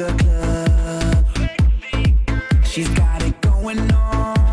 the club. She's got it going on.